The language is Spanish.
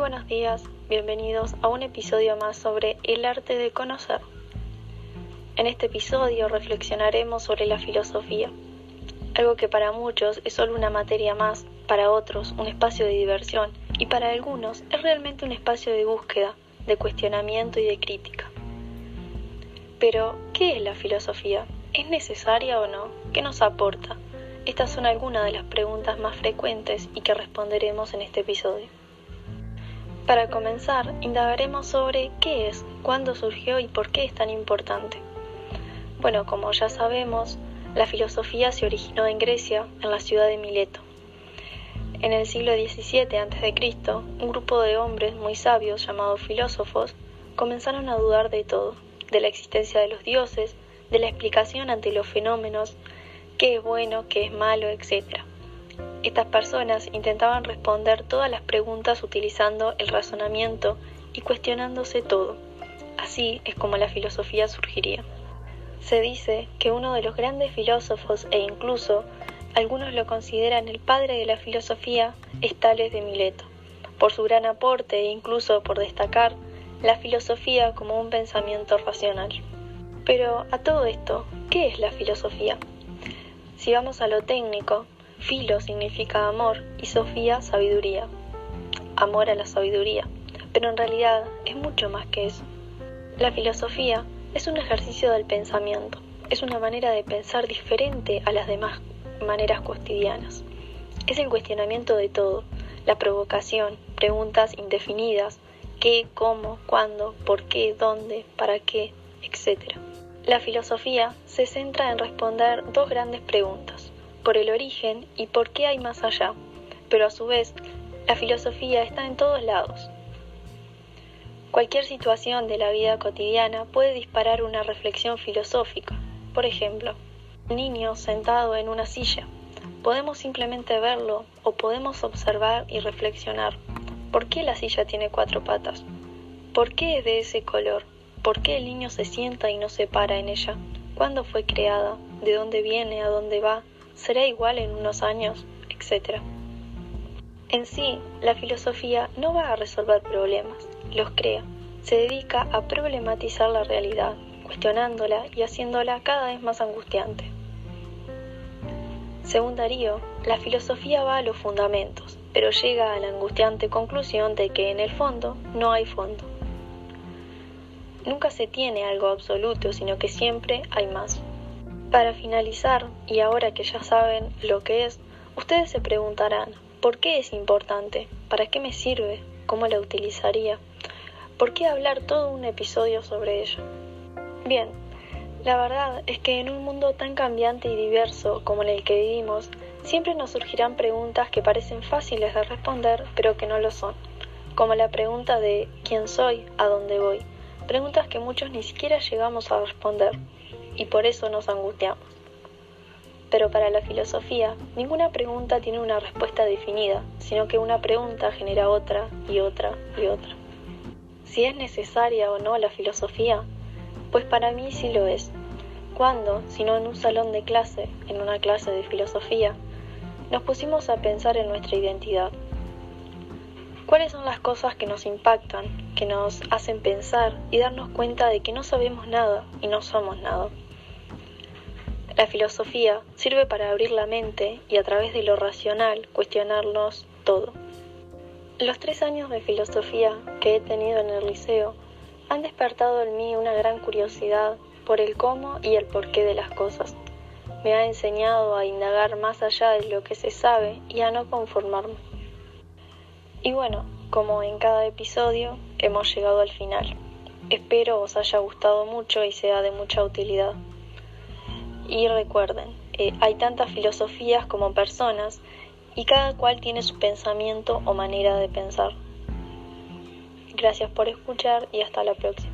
buenos días, bienvenidos a un episodio más sobre el arte de conocer. En este episodio reflexionaremos sobre la filosofía, algo que para muchos es solo una materia más, para otros un espacio de diversión y para algunos es realmente un espacio de búsqueda, de cuestionamiento y de crítica. Pero, ¿qué es la filosofía? ¿Es necesaria o no? ¿Qué nos aporta? Estas son algunas de las preguntas más frecuentes y que responderemos en este episodio. Para comenzar, indagaremos sobre qué es, cuándo surgió y por qué es tan importante. Bueno, como ya sabemos, la filosofía se originó en Grecia, en la ciudad de Mileto. En el siglo XVII a.C., un grupo de hombres muy sabios llamados filósofos comenzaron a dudar de todo, de la existencia de los dioses, de la explicación ante los fenómenos, qué es bueno, qué es malo, etc. Estas personas intentaban responder todas las preguntas utilizando el razonamiento y cuestionándose todo. Así es como la filosofía surgiría. Se dice que uno de los grandes filósofos e incluso algunos lo consideran el padre de la filosofía es Tales de Mileto, por su gran aporte e incluso por destacar la filosofía como un pensamiento racional. Pero a todo esto, ¿qué es la filosofía? Si vamos a lo técnico, Filo significa amor y Sofía sabiduría. Amor a la sabiduría. Pero en realidad es mucho más que eso. La filosofía es un ejercicio del pensamiento. Es una manera de pensar diferente a las demás maneras cotidianas. Es el cuestionamiento de todo, la provocación, preguntas indefinidas, qué, cómo, cuándo, por qué, dónde, para qué, etc. La filosofía se centra en responder dos grandes preguntas por el origen y por qué hay más allá, pero a su vez la filosofía está en todos lados. Cualquier situación de la vida cotidiana puede disparar una reflexión filosófica. Por ejemplo, un niño sentado en una silla. Podemos simplemente verlo o podemos observar y reflexionar. ¿Por qué la silla tiene cuatro patas? ¿Por qué es de ese color? ¿Por qué el niño se sienta y no se para en ella? ¿Cuándo fue creada? ¿De dónde viene? ¿A dónde va? Será igual en unos años, etc. En sí, la filosofía no va a resolver problemas, los crea. Se dedica a problematizar la realidad, cuestionándola y haciéndola cada vez más angustiante. Según Darío, la filosofía va a los fundamentos, pero llega a la angustiante conclusión de que en el fondo no hay fondo. Nunca se tiene algo absoluto, sino que siempre hay más. Para finalizar, y ahora que ya saben lo que es, ustedes se preguntarán, ¿por qué es importante? ¿Para qué me sirve? ¿Cómo la utilizaría? ¿Por qué hablar todo un episodio sobre ello? Bien, la verdad es que en un mundo tan cambiante y diverso como en el que vivimos, siempre nos surgirán preguntas que parecen fáciles de responder, pero que no lo son, como la pregunta de ¿quién soy? ¿A dónde voy? Preguntas que muchos ni siquiera llegamos a responder y por eso nos angustiamos. Pero para la filosofía, ninguna pregunta tiene una respuesta definida, sino que una pregunta genera otra y otra y otra. Si es necesaria o no la filosofía, pues para mí sí lo es. Cuando, si no en un salón de clase, en una clase de filosofía, nos pusimos a pensar en nuestra identidad. ¿Cuáles son las cosas que nos impactan, que nos hacen pensar y darnos cuenta de que no sabemos nada y no somos nada? La filosofía sirve para abrir la mente y a través de lo racional cuestionarnos todo. Los tres años de filosofía que he tenido en el liceo han despertado en mí una gran curiosidad por el cómo y el porqué de las cosas. Me ha enseñado a indagar más allá de lo que se sabe y a no conformarme. Y bueno, como en cada episodio, hemos llegado al final. Espero os haya gustado mucho y sea de mucha utilidad. Y recuerden, eh, hay tantas filosofías como personas y cada cual tiene su pensamiento o manera de pensar. Gracias por escuchar y hasta la próxima.